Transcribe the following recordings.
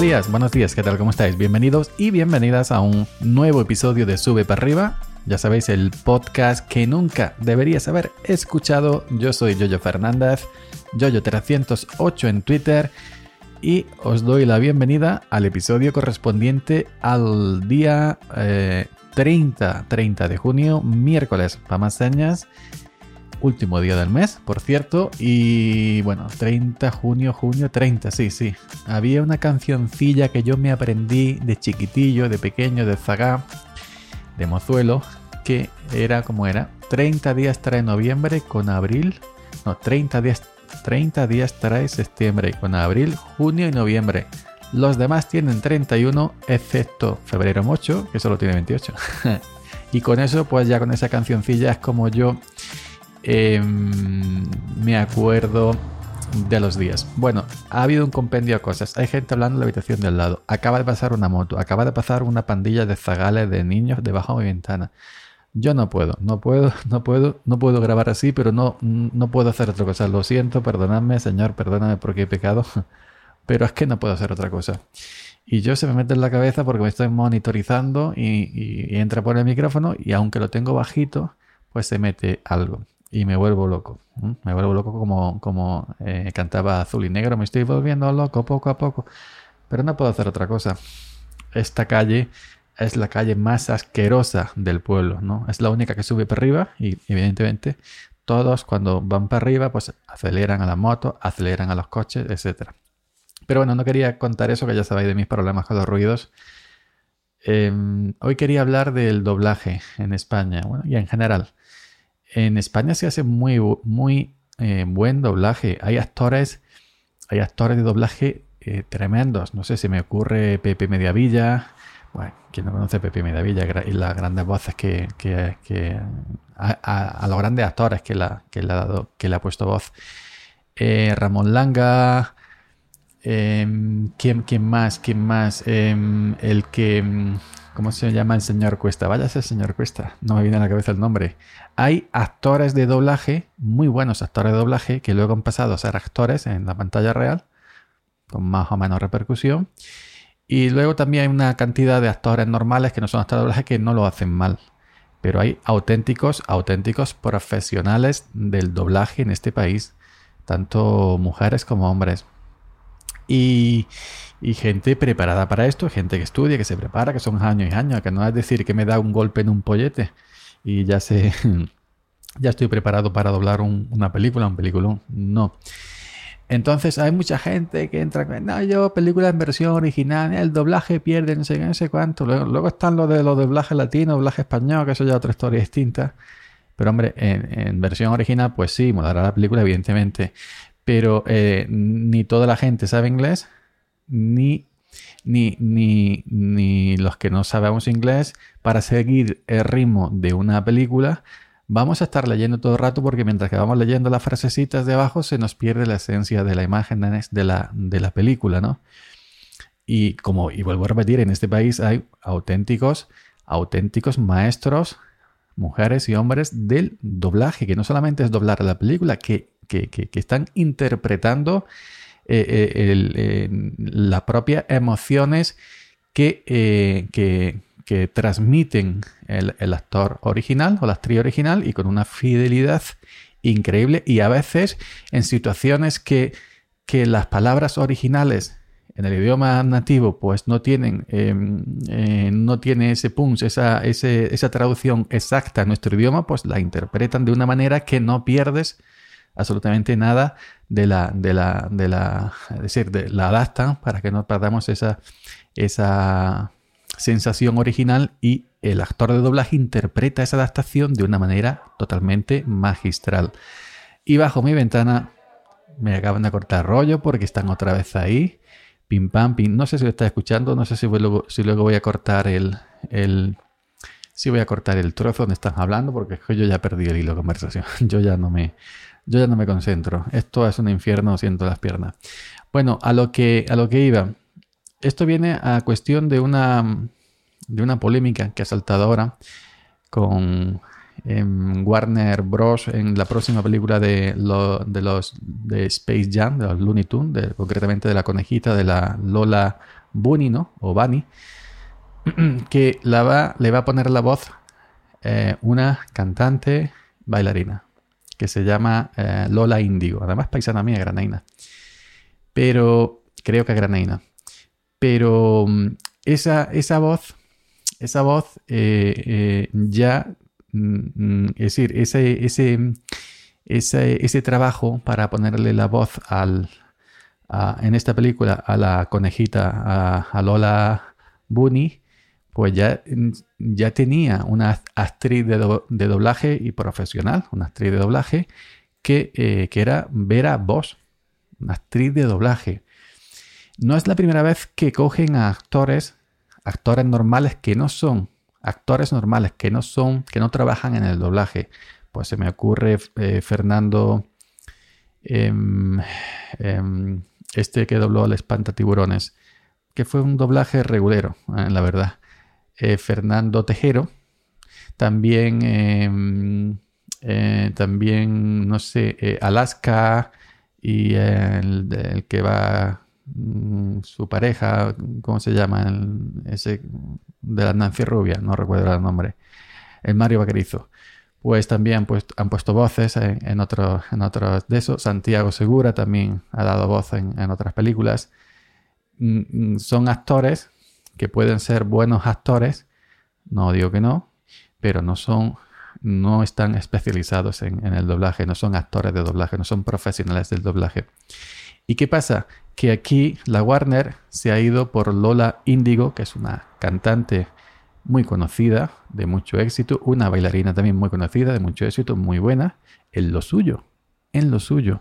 Buenos días, buenos días, ¿qué tal? ¿Cómo estáis? Bienvenidos y bienvenidas a un nuevo episodio de Sube para arriba. Ya sabéis, el podcast que nunca deberías haber escuchado. Yo soy Yoyo Fernández, Yoyo308 en Twitter y os doy la bienvenida al episodio correspondiente al día 30, eh, 30 de junio, miércoles, para más señas último día del mes, por cierto. Y bueno, 30, junio, junio, 30, sí, sí. Había una cancioncilla que yo me aprendí de chiquitillo, de pequeño, de zagá, de mozuelo, que era como era. 30 días trae noviembre con abril. No, 30 días, 30 días trae septiembre con abril, junio y noviembre. Los demás tienen 31, excepto febrero mocho, que solo tiene 28. y con eso, pues ya con esa cancioncilla es como yo Em, me acuerdo de los días. Bueno, ha habido un compendio de cosas. Hay gente hablando en la habitación del lado. Acaba de pasar una moto. Acaba de pasar una pandilla de zagales de niños debajo de mi ventana. Yo no puedo, no puedo, no puedo, no puedo grabar así, pero no, no puedo hacer otra cosa. Lo siento, perdonadme, señor, perdóname porque he pecado, pero es que no puedo hacer otra cosa. Y yo se me mete en la cabeza porque me estoy monitorizando y entra por el micrófono y aunque lo tengo bajito, pues se mete algo y me vuelvo loco. Me vuelvo loco como, como eh, cantaba Azul y Negro. Me estoy volviendo loco poco a poco. Pero no puedo hacer otra cosa. Esta calle es la calle más asquerosa del pueblo, ¿no? Es la única que sube para arriba y evidentemente todos cuando van para arriba pues aceleran a la moto, aceleran a los coches, etc. Pero bueno, no quería contar eso que ya sabéis de mis problemas con los ruidos. Em, hoy quería hablar del doblaje en España bueno, y en general. En España se hace muy, muy eh, buen doblaje. Hay actores, hay actores de doblaje eh, tremendos. No sé, si me ocurre Pepe Mediavilla. Bueno, quien no conoce Pepe Mediavilla y las grandes voces que, a, los grandes actores que, le ha dado, que le ha puesto voz. Eh, Ramón Langa. Em, ¿quién, ¿quién, más? ¿Quién más? Em, el que em, ¿Cómo se llama el señor Cuesta? Váyase, señor Cuesta. No me viene a la cabeza el nombre. Hay actores de doblaje, muy buenos actores de doblaje, que luego han pasado a ser actores en la pantalla real, con más o menos repercusión. Y luego también hay una cantidad de actores normales que no son actores de doblaje que no lo hacen mal. Pero hay auténticos, auténticos profesionales del doblaje en este país, tanto mujeres como hombres. Y, y gente preparada para esto, gente que estudia, que se prepara, que son años y años, que no es decir que me da un golpe en un pollete y ya sé, ya estoy preparado para doblar una película, un peliculón. No. Entonces hay mucha gente que entra, no, yo película en versión original, el doblaje pierde, no sé, no sé cuánto. Luego, están los de los doblajes latinos, doblaje español, que eso ya es otra historia distinta. Pero hombre, en, versión original, pues sí, molará la película, evidentemente. Pero eh, ni toda la gente sabe inglés, ni, ni, ni, ni los que no sabemos inglés para seguir el ritmo de una película. Vamos a estar leyendo todo el rato porque mientras que vamos leyendo las frasecitas de abajo se nos pierde la esencia de la imagen de la, de la película, ¿no? Y como, y vuelvo a repetir, en este país hay auténticos, auténticos maestros, mujeres y hombres del doblaje, que no solamente es doblar la película, que, que, que están interpretando las propias emociones que, eh, que, transmiten el, actor original o la actriz original y con una fidelidad increíble. Y a veces en situaciones que, que las palabras originales en el idioma nativo pues no tienen em, no tiene ese punch esa, esa traducción exacta en nuestro idioma pues la interpretan de una manera que no pierdes absolutamente nada de la, de la, de la, es decir, de, la adaptan para que no perdamos esa, esa sensación original y el actor de doblaje interpreta esa adaptación de una manera totalmente magistral. Y bajo mi ventana me acaban de cortar rollo porque están otra vez ahí. Pim pam, pim. No sé si lo está escuchando, no sé si luego, si luego voy a cortar el, el, si voy a cortar el trozo donde están hablando porque yo ya perdí el hilo de conversación. Yo ya no me, yo ya no me concentro. Esto es un infierno, siento las piernas. Bueno, a lo que, a lo que iba. Esto viene a cuestión de una, de una polémica que ha saltado ahora con en Warner Bros. en la próxima película de, de los de Space Jam, de los Looney Tunes, concretamente de la conejita de la Lola Bunny, ¿no? O Bunny, que la va, le va a poner la voz eh, una cantante bailarina que se llama eh, Lola Índigo, además paisana mía, granaina. Pero creo que granaina. Pero mm, esa, esa voz, esa voz eh, ya Mm, mm, es decir, ese, ese, ese, ese, trabajo para ponerle la voz al, en esta película a la conejita, a, Lola Bunny, pues ya, ya tenía una actriz de, doblaje y profesional, una actriz de doblaje, que, eh, que era Vera Bosch, una actriz de doblaje. No es la primera vez que cogen a actores, actores normales que no son actores normales que no son, que no trabajan en el doblaje. Pues se me ocurre eh, Fernando, em, em, este que dobló el Tiburones, que fue un doblaje regulero, eh, la verdad. Eh, Fernando Tejero, también, em, también, no sé, Alaska y el que va Mm, su pareja, ¿cómo se llama? ese de la Nancy Rubia, no recuerdo el nombre, el Mario Vaquerizo. Pues también pues, han puesto voces en, otros en otros de esos. Santiago Segura también ha dado voz en, otras películas. Mm, mm, son actores que pueden ser buenos actores, no digo que no, pero no son, no están especializados en, el doblaje, no son actores de doblaje, no son profesionales del doblaje. ¿Y qué pasa? Que aquí la Warner se ha ido por Lola Índigo, que es una cantante muy conocida, de mucho éxito, una bailarina también muy conocida, de mucho éxito, muy buena, en lo suyo, en lo suyo.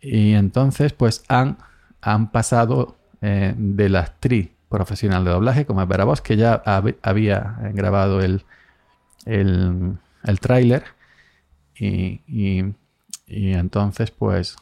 Y entonces, pues han, han pasado eh, de la actriz profesional de doblaje, como es Vera que ya había grabado el, el, tráiler, y, y entonces, pues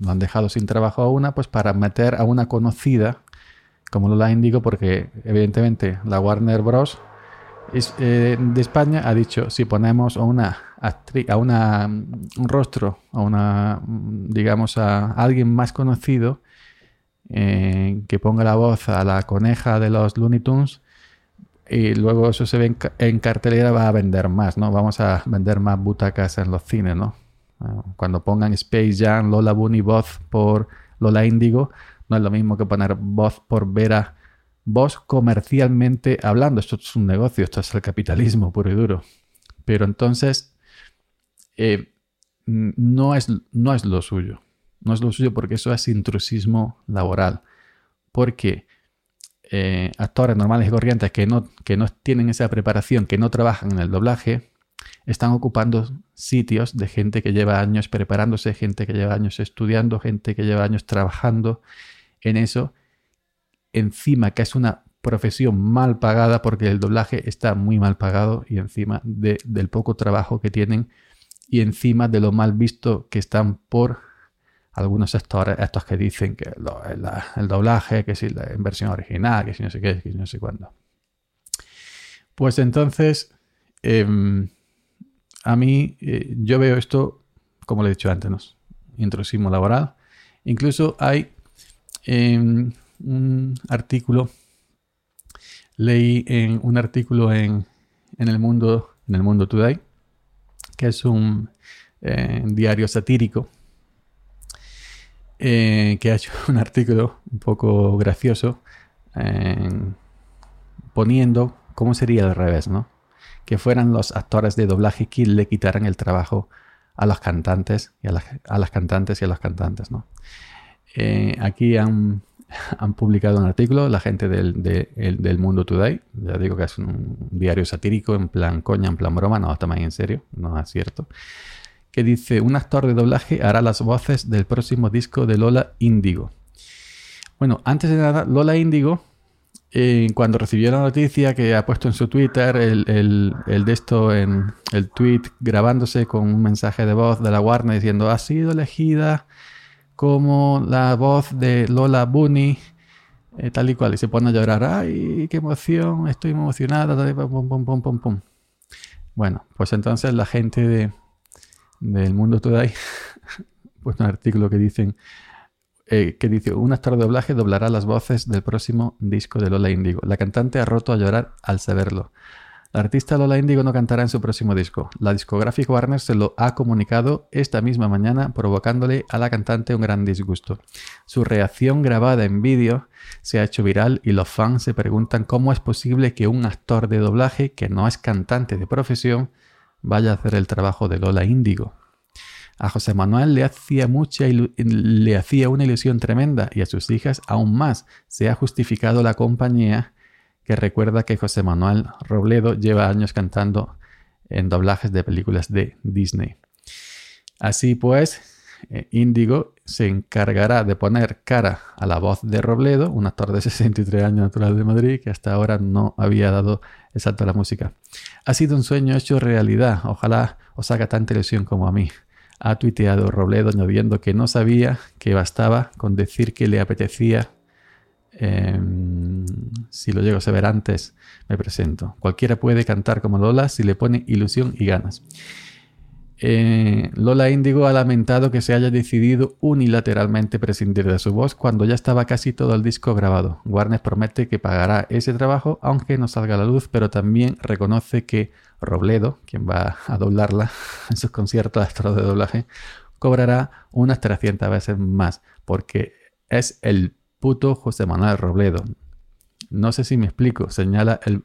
lo han dejado sin trabajo a una, pues para meter a una conocida como Lola Indigo, porque evidentemente la Warner Bros. Eh, de España ha dicho, si ponemos a una actriz, a una, un rostro, a una, digamos, a alguien más conocido, eh, que ponga la voz a la coneja de los Looney Tunes, y luego eso se ve en, cartelera, va a vender más, ¿no? Vamos a vender más butacas en los cines, ¿no? Cuando pongan Space Jam, Lola Bunny voz por Lola Indigo, no es lo mismo que poner voz por Vera voz comercialmente hablando. Esto es un negocio, esto es el capitalismo puro y duro. Pero entonces eh, no, es, no es lo suyo. No es lo suyo porque eso es intrusismo laboral. Porque eh, actores normales y corrientes que no, que no tienen esa preparación, que no trabajan en el doblaje, están ocupando sitios de gente que lleva años preparándose, gente que lleva años estudiando, gente que lleva años trabajando en eso. Encima que es una profesión mal pagada porque el doblaje está muy mal pagado y encima del poco trabajo que tienen y encima de lo mal visto que están por algunos sectores, estos que dicen que el doblaje, que si la inversión original, que si no sé qué, que si no sé cuándo. Pues entonces, em, a mí, eh, yo veo esto, como le he dicho antes, ¿no? intrusismo laboral. Incluso hay em, un artículo, leí en un artículo en, el mundo, en el mundo Today, que es un eh, diario satírico, eh, que ha hecho un artículo un poco gracioso, poniendo cómo sería al revés, ¿no? que fueran los actores de doblaje que le quitaran el trabajo a los cantantes y a las, cantantes y a los cantantes. ¿no? Eh, aquí han, publicado un artículo, la gente del, Mundo Today, ya digo que es un diario satírico, en plan coña, en plan broma, no, también en serio, no es cierto, que dice, un actor de doblaje hará las voces del próximo disco de Lola Índigo. Bueno, antes de nada, Lola Índigo cuando recibió la noticia que ha puesto en su Twitter el, de esto en el tweet grabándose con un mensaje de voz de la Warner diciendo ha sido elegida como la voz de Lola Bunny eh, tal y cual y se pone a llorar ay qué emoción estoy emocionada pum, pum, pum, pum, pum. Bueno, pues entonces la gente de, del Mundo Today, pues un artículo que dicen eh, que dice un actor de doblaje doblará las voces del próximo disco de Lola Índigo. La cantante ha roto a llorar al saberlo. La artista Lola Índigo no cantará en su próximo disco. La discográfica Warner se lo ha comunicado esta misma mañana, provocándole a la cantante un gran disgusto. Su reacción grabada en vídeo se ha hecho viral y los fans se preguntan cómo es posible que un actor de doblaje que no es cantante de profesión vaya a hacer el trabajo de Lola Índigo. A José Manuel le hacía mucha le hacía una ilusión tremenda y a sus hijas aún más. Se ha justificado la compañía que recuerda que José Manuel Robledo lleva años cantando en doblajes de películas de Disney. Así pues, Índigo se encargará de poner cara a la voz de Robledo, un actor de 63 años natural de Madrid que hasta ahora no había dado el salto a la música. Ha sido un sueño hecho realidad, ojalá os haga tanta ilusión como a mí. Ha tuiteado Robledo añadiendo que no sabía que bastaba con decir que le apetecía Em, si lo llego a saber antes, me presento. Cualquiera puede cantar como Lola si le pone ilusión y ganas. Eh, Lola Índigo ha lamentado que se haya decidido unilateralmente prescindir de su voz cuando ya estaba casi todo el disco grabado. Warner promete que pagará ese trabajo aunque no salga a la luz, pero también reconoce que Robledo, quien va a doblarla en sus conciertos de doblaje, cobrará unas 300 veces más porque es el puto José Manuel Robledo. No sé si me explico, señala el,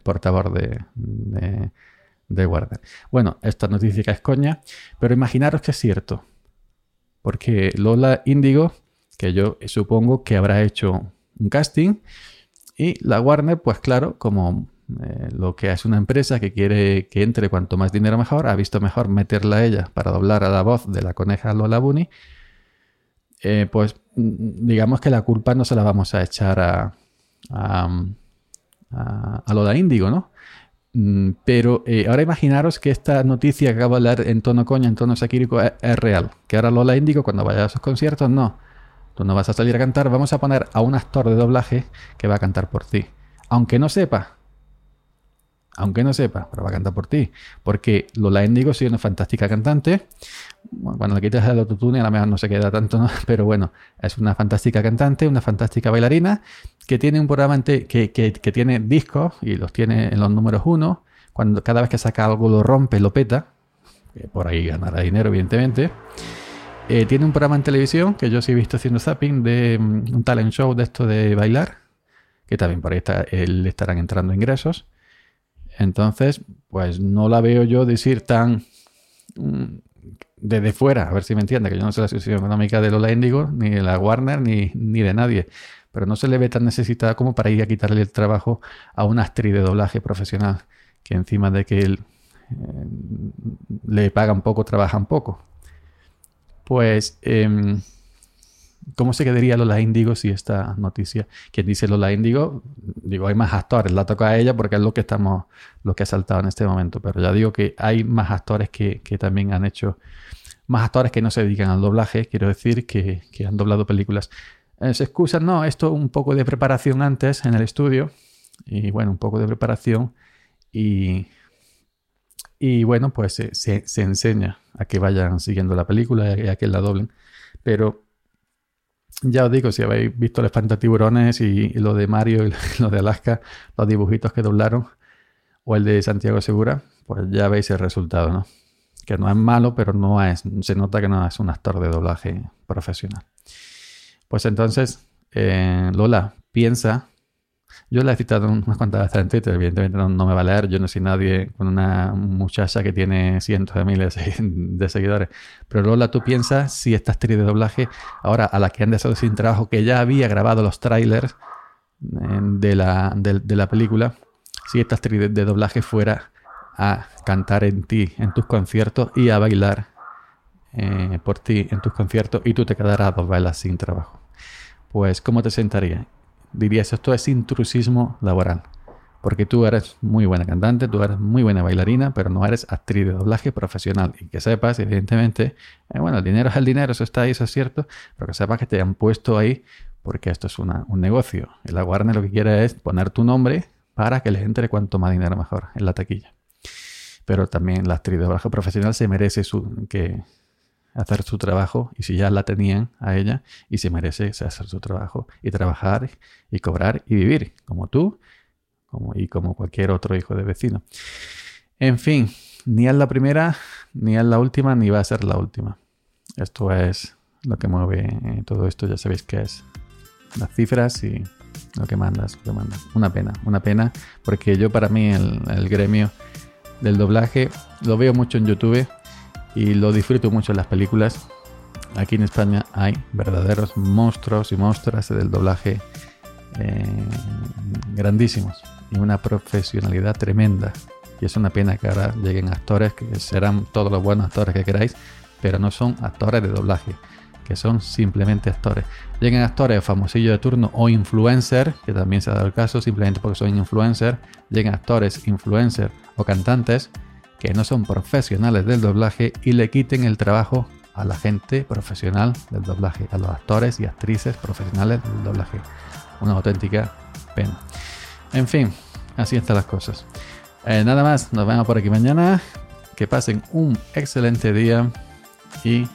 portavoz de, de, Warner. Bueno, esta noticia es coña, pero imaginaros que es cierto. Porque Lola Índigo, que yo supongo que habrá hecho un casting, y la Warner, pues claro, como eh, lo que es una empresa que quiere que entre cuanto más dinero mejor, ha visto mejor meterla a ella para doblar a la voz de la coneja Lola Bunny, eh, pues mm, digamos que la culpa no se la vamos a echar a, a, a, lo de Índigo, ¿no? Mm, pero eh, ahora imaginaros que esta noticia que acabo de leer en tono coña, en tono saquírico, es, real. Que ahora Lola Índigo, cuando vaya a sus conciertos, no. Tú no vas a salir a cantar, vamos a poner a un actor de doblaje que va a cantar por ti. Aunque no sepa. Aunque no sepa, pero va a cantar por ti. Porque Lola Índigo es una fantástica cantante cuando le quitas el autotune a lo mejor no se queda tanto, ¿no? pero bueno, es una fantástica cantante, una fantástica bailarina que tiene un programa que, que, tiene discos y los tiene en los números uno. Cuando cada vez que saca algo lo rompe, lo peta, por ahí ganará dinero, evidentemente. Eh, tiene un programa en televisión que yo sí he visto haciendo zapping de mm, un talent show de esto de bailar, que también por ahí está, le estarán entrando ingresos. Entonces, pues no la veo yo decir tan mm, desde fuera, a ver si me entiende, que yo no sé la situación económica de Lola Índigo, ni de la Warner, ni, ni de nadie, pero no se le ve tan necesitada como para ir a quitarle el trabajo a una actriz de doblaje profesional, que encima de que él, eh, le pagan poco, trabajan poco. Pues, em, ¿cómo se quedaría Lola Índigo si esta noticia, quien dice Lola Índigo, digo, hay más actores, la toca a ella porque es lo que estamos, lo que ha saltado en este momento, pero ya digo que hay más actores que, que también han hecho más actores que no se dedican al doblaje, quiero decir, que, han doblado películas. Eh, se excusan, no, esto un poco de preparación antes en el estudio, y bueno, un poco de preparación, y, y bueno, pues se, enseña a que vayan siguiendo la película y a que la doblen, pero ya os digo, si habéis visto el Espantatiburones y, y lo de Mario y lo de Alaska, los dibujitos que doblaron, o el de Santiago Segura, pues ya veis el resultado, ¿no? que no es malo, pero no es, se nota que no es un actor de doblaje profesional. Pues entonces, eh, Lola, piensa, yo la he citado unas cuantas veces en evidentemente no, me va a leer, yo no soy nadie con una muchacha que tiene cientos de miles de seguidores, pero Lola, tú piensas si esta actriz de doblaje, ahora a la que han dejado sin trabajo, que ya había grabado los trailers eh, de la, de la película, si esta actriz de doblaje fuera a cantar en ti, en tus conciertos y a bailar eh, por ti en tus conciertos y tú te quedarás dos bailas sin trabajo. Pues, ¿cómo te sentaría? Dirías, esto es intrusismo laboral. Porque tú eres muy buena cantante, tú eres muy buena bailarina, pero no eres actriz de doblaje profesional. Y que sepas, evidentemente, eh, bueno, el dinero es el dinero, eso está ahí, eso es cierto, pero que sepas que te han puesto ahí porque esto es un negocio. Y la Warner lo que quiere es poner tu nombre para que les entre cuanto más dinero mejor en la taquilla. pero también la actriz de doblaje profesional se merece su, que hacer su trabajo y si ya la tenían a ella y se merece hacer su trabajo y trabajar y cobrar y vivir como tú como, y como cualquier otro hijo de vecino. En fin, ni es la primera, ni es la última, ni va a ser la última. Esto es lo que mueve eh, todo esto, ya sabéis que es las cifras y lo que mandas, lo que mandas. Una pena, una pena, porque yo para mí el gremio del doblaje lo veo mucho en YouTube y lo disfruto mucho en las películas. Aquí en España hay verdaderos monstruos y monstruas del doblaje eh, grandísimos y una profesionalidad tremenda. Y es una pena que ahora lleguen actores que serán todos los buenos actores que queráis, pero no son actores de doblaje, que son simplemente actores. Lleguen actores famosillos de turno o influencer, que también se ha dado el caso, simplemente porque son influencer. Lleguen actores, influencer o cantantes que no son profesionales del doblaje y le quiten el trabajo a la gente profesional del doblaje, a los actores y actrices profesionales del doblaje. Una auténtica pena. En fin, así están las cosas. Eh, nada más, nos vemos por aquí mañana. Que pasen un excelente día y